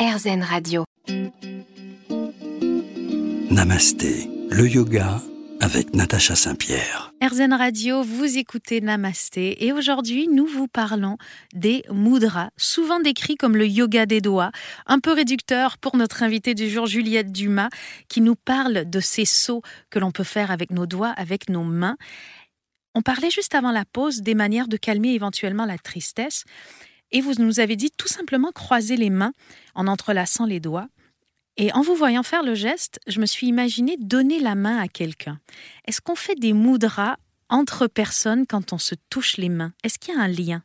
RZN Radio. Namasté, le yoga avec Natacha Saint-Pierre. RZN Radio, vous écoutez Namasté et aujourd'hui nous vous parlons des mudras, souvent décrits comme le yoga des doigts, un peu réducteur pour notre invitée du jour Juliette Dumas qui nous parle de ces sauts que l'on peut faire avec nos doigts, avec nos mains. On parlait juste avant la pause des manières de calmer éventuellement la tristesse et vous nous avez dit tout simplement croiser les mains en entrelaçant les doigts. Et en vous voyant faire le geste, je me suis imaginé donner la main à quelqu'un. Est-ce qu'on fait des mudras entre personnes quand on se touche les mains? Est-ce qu'il y a un lien?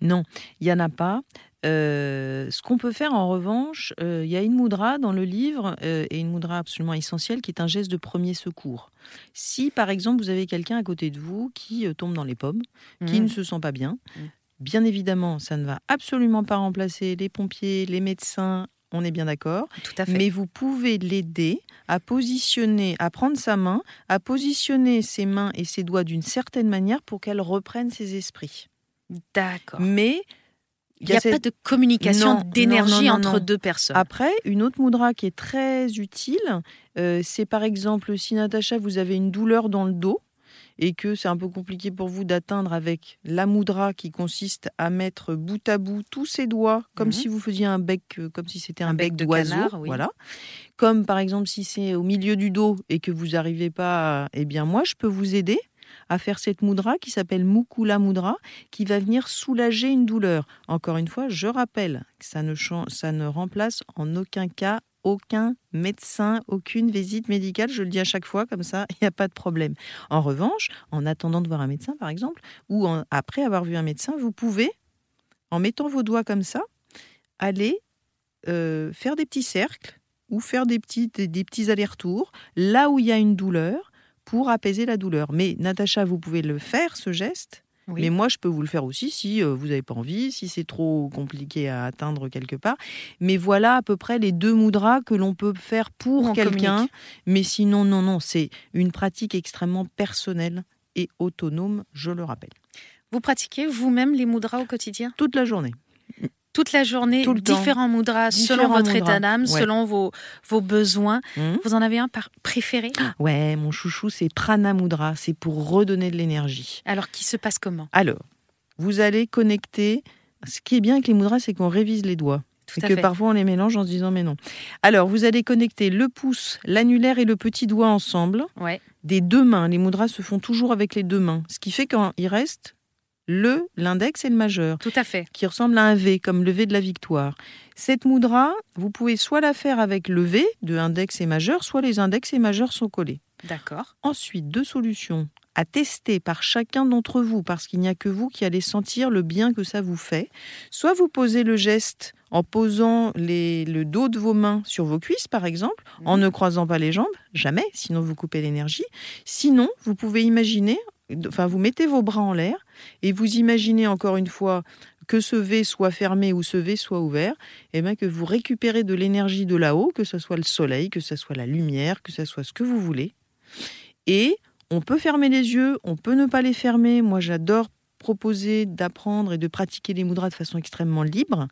Non, il n'y en a pas. Euh, ce qu'on peut faire en revanche, euh, il y a une moudra dans le livre euh, et une moudra absolument essentielle qui est un geste de premier secours. Si par exemple vous avez quelqu'un à côté de vous qui tombe dans les pommes, qui Mmh. ne se sent pas bien, Mmh. Bien évidemment ça ne va absolument pas remplacer les pompiers, les médecins, on est bien d'accord. Tout à fait. Mais vous pouvez l'aider à positionner, à prendre sa main, à positionner ses mains et ses doigts d'une certaine manière pour qu'elle reprenne ses esprits. D'accord. Mais Il n'y a, cette- pas de communication d'énergie entre non. deux personnes. Après, une autre moudra qui est très utile, euh, c'est par exemple si Natacha, vous avez une douleur dans le dos et que c'est un peu compliqué pour vous d'atteindre avec la moudra qui consiste à mettre bout à bout tous ses doigts, comme Mhm. si vous faisiez un bec, euh, comme si c'était un, Un bec bec, de d'oiseau. oui. Voilà. Comme par exemple si c'est au milieu du dos et que vous n'arrivez pas, à- eh bien moi je peux vous aider à faire cette moudra qui s'appelle Mukula Mudra, qui va venir soulager une douleur. Encore une fois, je rappelle que ça ne, chan- ça ne remplace en aucun cas aucun médecin, aucune visite médicale. Je le dis à chaque fois, comme ça, il n'y a pas de problème. En revanche, en attendant de voir un médecin, par exemple, ou après avoir vu un médecin, vous pouvez, en mettant vos doigts comme ça, aller euh, faire des petits cercles ou faire des petits, des petits allers-retours là où il y a une douleur pour apaiser la douleur. Mais Natacha, vous pouvez le faire, ce geste. Oui. Mais moi, je peux vous le faire aussi si euh, vous n'avez pas envie, si c'est trop compliqué à atteindre quelque part. Mais voilà à peu près les deux moudras que l'on peut faire Ou pour quelqu'un. Mais sinon, non, non, c'est une pratique extrêmement personnelle et autonome, je le rappelle. Vous pratiquez vous-même les mudras au quotidien? Toute la journée. Toute la journée, Tout le temps. différents mudras selon Différents votre mudras, état d'âme, ouais. selon vos, vos besoins. Hmm Vous en avez un par préféré? Ouais, mon chouchou, c'est Prana Mudra. C'est pour redonner de l'énergie. Alors, qui se passe comment? Alors, vous allez connecter. Ce qui est bien avec les mudras, c'est qu'on révise les doigts. Tout et que fait. parfois on les mélange en se disant mais non. Alors, vous allez connecter le pouce, l'annulaire et le petit doigt ensemble. Ouais. Des deux mains. Les mudras se font toujours avec les deux mains. Ce qui fait qu'il reste le, l'index et le majeur Tout à fait. qui ressemble à un V, comme le V de la victoire. Cette mudra, vous pouvez soit la faire avec le V de index et majeur, soit les index et majeurs sont collés. D'accord. Ensuite, deux solutions à tester par chacun d'entre vous, parce qu'il n'y a que vous qui allez sentir le bien que ça vous fait. Soit vous posez le geste en posant les- le dos de vos mains sur vos cuisses, par exemple, en ne croisant pas les jambes, jamais, sinon vous coupez l'énergie. Sinon, vous pouvez imaginer, enfin, vous mettez vos bras en l'air et vous imaginez encore une fois que ce V soit fermé ou ce V soit ouvert, et bien que vous récupérez de l'énergie de là-haut, que ce soit le soleil, que ce soit la lumière, que ce soit ce que vous voulez. Et on peut fermer les yeux, on peut ne pas les fermer. Moi, j'adore proposer d'apprendre et de pratiquer les mudras de façon extrêmement libre.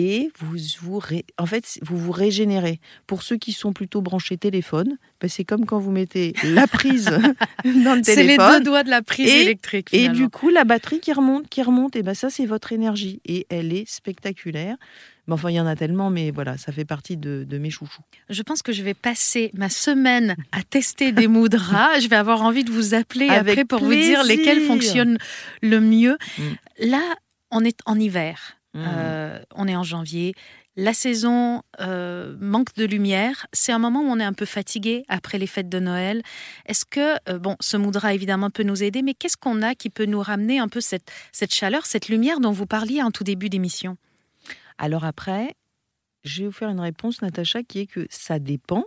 Et vous vous, ré- en fait, vous vous régénérez. Pour ceux qui sont plutôt branchés téléphone, ben, c'est comme quand vous mettez la prise dans le C'est les téléphone. deux doigts de la prise Et- électrique. Et du coup, la batterie qui remonte, qui remonte, et ben ça, c'est votre énergie. Et elle est spectaculaire. Mais enfin, il y en a tellement, mais voilà, ça fait partie de, de mes chouchous. Je pense que je vais passer ma semaine à tester des mudras. je vais avoir envie de vous appeler Avec après pour vous dire lesquels fonctionnent le mieux. Mm. Là, on est en hiver. Mmh. Euh, on est en janvier. La saison euh, manque de lumière. C'est un moment où on est un peu fatigué après les fêtes de Noël. Est-ce que, euh, bon, ce moudra évidemment peut nous aider, mais qu'est-ce qu'on a qui peut nous ramener un peu cette, cette chaleur, cette lumière dont vous parliez en tout début d'émission? Alors après, je vais vous faire une réponse, Natacha, qui est que ça dépend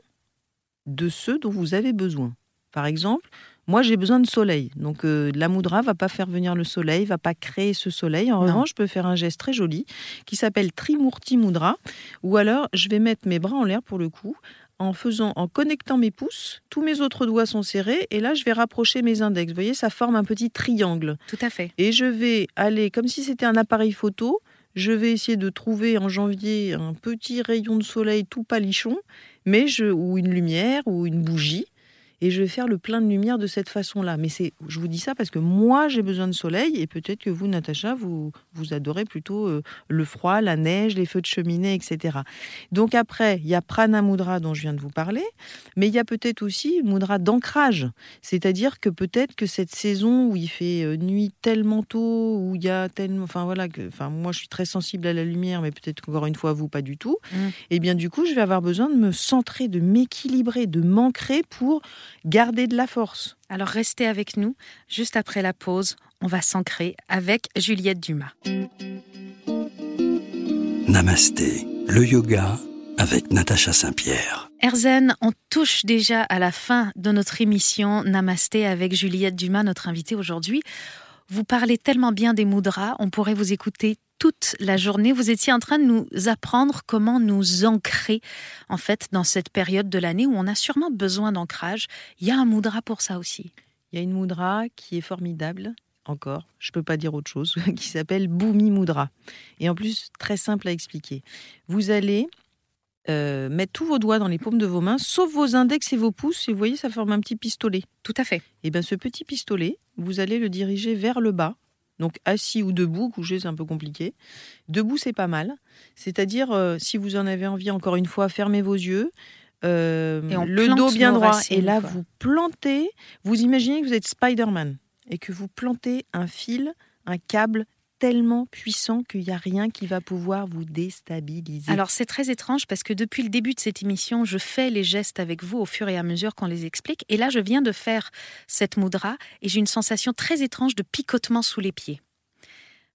de ce dont vous avez besoin. Par exemple, moi j'ai besoin de soleil, donc euh, la moudra va pas faire venir le soleil, va pas créer ce soleil. En Non. revanche, je peux faire un geste très joli qui s'appelle Trimurti Mudra, ou alors je vais mettre mes bras en l'air pour le coup, en faisant, en connectant mes pouces, tous mes autres doigts sont serrés, et là je vais rapprocher mes index. Vous voyez, ça forme un petit triangle. Tout à fait. Et je vais aller, comme si c'était un appareil photo, je vais essayer de trouver en janvier un petit rayon de soleil tout palichon, mais je, ou une lumière ou une bougie et je vais faire le plein de lumière de cette façon-là. Mais c'est, je vous dis ça parce que moi, j'ai besoin de soleil et peut-être que vous, Natacha, vous, vous adorez plutôt euh, le froid, la neige, les feux de cheminée, etc. Donc après, il y a Prana Mudra dont je viens de vous parler, mais il y a peut-être aussi Mudra d'ancrage. C'est-à-dire que peut-être que cette saison où il fait euh, nuit tellement tôt, où il y a tellement... Enfin voilà, que, enfin, moi je suis très sensible à la lumière, mais peut-être encore une fois, vous, pas du tout. Mm. Et eh bien du coup, je vais avoir besoin de me centrer, de m'équilibrer, de m'ancrer pour garder de la force. Alors restez avec nous. Juste après la pause, on va s'ancrer avec Juliette Dumas. Namasté, le yoga avec Natacha Saint-Pierre. Erzen, on touche déjà à la fin de notre émission Namasté avec Juliette Dumas, notre invitée aujourd'hui. Vous parlez tellement bien des mudras, on pourrait vous écouter toute la journée. Vous étiez en train de nous apprendre comment nous ancrer, en fait, dans cette période de l'année où on a sûrement besoin d'ancrage. Il y a un mudra pour ça aussi. Il y a une mudra qui est formidable, encore, je ne peux pas dire autre chose, qui s'appelle Bhumi Mudra. Et en plus, très simple à expliquer. Vous allez euh, mettre tous vos doigts dans les paumes de vos mains, sauf vos index et vos pouces, et vous voyez, ça forme un petit pistolet. Tout à fait. Et bien ce petit pistolet, vous allez le diriger vers le bas, donc assis ou debout, couché, c'est un peu compliqué. Debout, c'est pas mal. C'est-à-dire, euh, si vous en avez envie, encore une fois, fermez vos yeux. Euh, le dos bien droit. et là, vous plantez. Vous imaginez que vous êtes Spider-Man et que vous plantez un fil, un câble tellement puissant qu'il n'y a rien qui va pouvoir vous déstabiliser. Alors c'est très étrange parce que depuis le début de cette émission, je fais les gestes avec vous au fur et à mesure qu'on les explique. Et là, je viens de faire cette mudra et j'ai une sensation très étrange de picotement sous les pieds.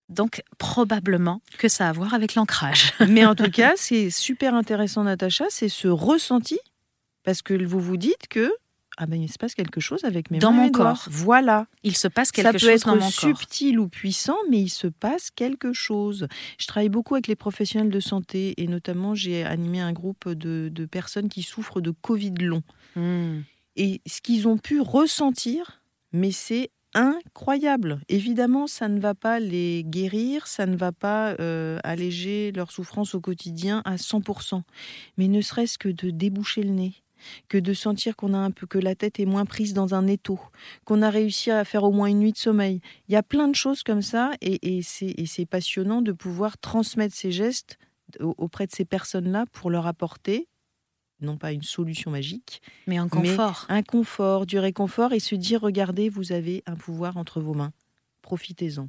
Donc probablement que ça a à voir avec l'ancrage. Mais en tout cas, c'est super intéressant, Natacha, c'est ce ressenti parce que vous vous dites que ah ben il se passe quelque chose avec mes dans mains mon corps. Voilà. Il se passe quelque chose dans mon corps. Ça peut être subtil ou puissant, mais il se passe quelque chose. Je travaille beaucoup avec les professionnels de santé et notamment j'ai animé un groupe de, personnes qui souffrent de Covid long. Hmm. Et ce qu'ils ont pu ressentir, mais c'est incroyable. Évidemment, ça ne va pas les guérir, ça ne va pas euh, alléger leur souffrance au quotidien à 100%, mais ne serait-ce que de déboucher le nez, que de sentir qu'on a un peu que la tête est moins prise dans un étau, qu'on a réussi à faire au moins une nuit de sommeil. Il y a plein de choses comme ça et, c'est passionnant de pouvoir transmettre ces gestes auprès de ces personnes-là pour leur apporter non pas une solution magique, mais un confort. un confort, du réconfort et se dire regardez, vous avez un pouvoir entre vos mains profitez-en.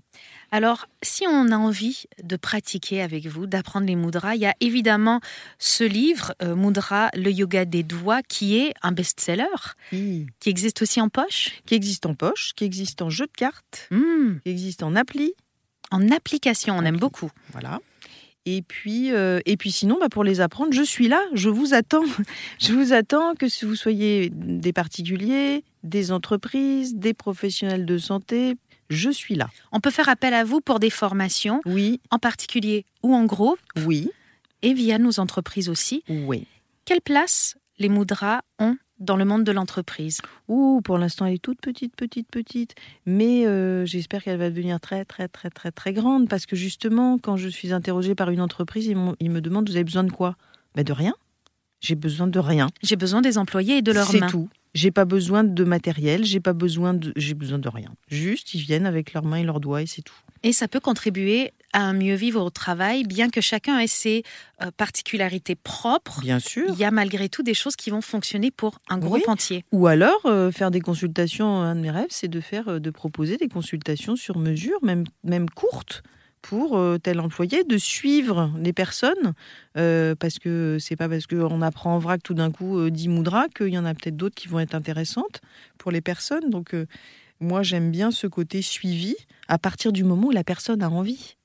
Alors, si on a envie de pratiquer avec vous, d'apprendre les mudras, il y a évidemment ce livre, euh, Mudra, le yoga des doigts, qui est un best-seller, qui existe aussi en poche. Qui existe en poche, qui existe en jeu de cartes, hmm. qui existe en appli. En application, on aime beaucoup. Voilà. Et puis, euh, et puis sinon, bah pour les apprendre, je suis là, je vous attends. Je vous attends que si vous soyez des particuliers, des entreprises, des professionnels de santé, je suis là. On peut faire appel à vous pour des formations, oui, en particulier ou en groupe, oui, et via nos entreprises aussi. Oui. Quelle place les moudras ont dans le monde de l'entreprise? Ouh, pour l'instant, elle est toute petite, petite, petite, mais euh, j'espère qu'elle va devenir très, très, très, très, très grande parce que justement, quand je suis interrogée par une entreprise, ils, me demandent vous avez besoin de quoi? Ben De rien. J'ai besoin de rien. J'ai besoin des employés et de leurs mains. C'est tout. J'ai pas besoin de matériel, j'ai pas besoin de, j'ai besoin de rien. Juste, ils viennent avec leurs mains et leurs doigts et c'est tout. Et ça peut contribuer à un mieux vivre au travail, bien que chacun ait ses euh, particularités propres. Bien sûr. Il y a malgré tout des choses qui vont fonctionner pour un groupe entier. Ou alors euh, faire des consultations. Un de mes rêves, c'est de faire, euh, de proposer des consultations sur mesure, même même courtes pour euh, tel employé de suivre les personnes euh, parce que c'est pas parce qu'on apprend en vrac tout d'un coup 10 euh, moudras qu'il y en a peut-être d'autres qui vont être intéressantes pour les personnes. Donc moi j'aime bien ce côté suivi à partir du moment où la personne a envie.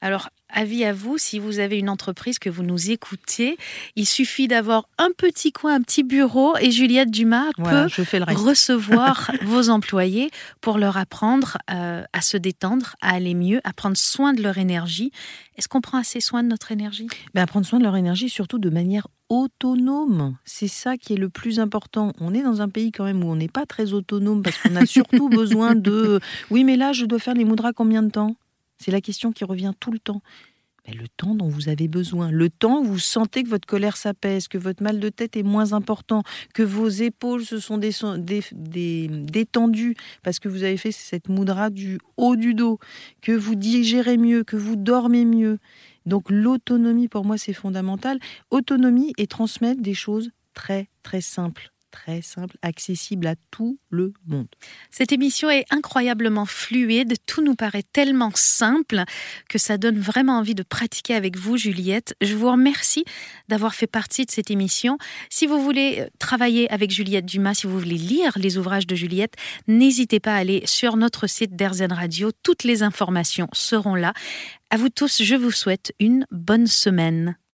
Alors, avis à vous, si vous avez une entreprise que vous nous écoutez, il suffit d'avoir un petit coin, un petit bureau et Juliette Dumas peut recevoir vos employés pour leur apprendre euh, à se détendre, à aller mieux, à prendre soin de leur énergie. Est-ce qu'on prend assez soin de notre énergie? Ben, Prendre soin de leur énergie, surtout de manière autonome. C'est ça qui est le plus important. On est dans un pays quand même où on n'est pas très autonome parce qu'on a surtout besoin de... Oui, mais là, je dois faire les moudras combien de temps? C'est la question qui revient tout le temps. le temps dont vous avez besoin, le temps où vous sentez que votre colère s'apaise, que votre mal de tête est moins important, que vos épaules se sont détendues parce que vous avez fait cette moudra du haut du dos, que vous digérez mieux, que vous dormez mieux. Donc l'autonomie pour moi c'est fondamental. Autonomie et transmettre des choses très très simples très simple, accessible à tout le monde. Cette émission est incroyablement fluide, tout nous paraît tellement simple que ça donne vraiment envie de pratiquer avec vous, Juliette. Je vous remercie d'avoir fait partie de cette émission. Si vous voulez euh, travailler avec Juliette Dumas, si vous voulez lire les ouvrages de Juliette, n'hésitez pas à aller sur notre site d'Airzen Radio. Toutes les informations seront là. À vous tous, je vous souhaite une bonne semaine.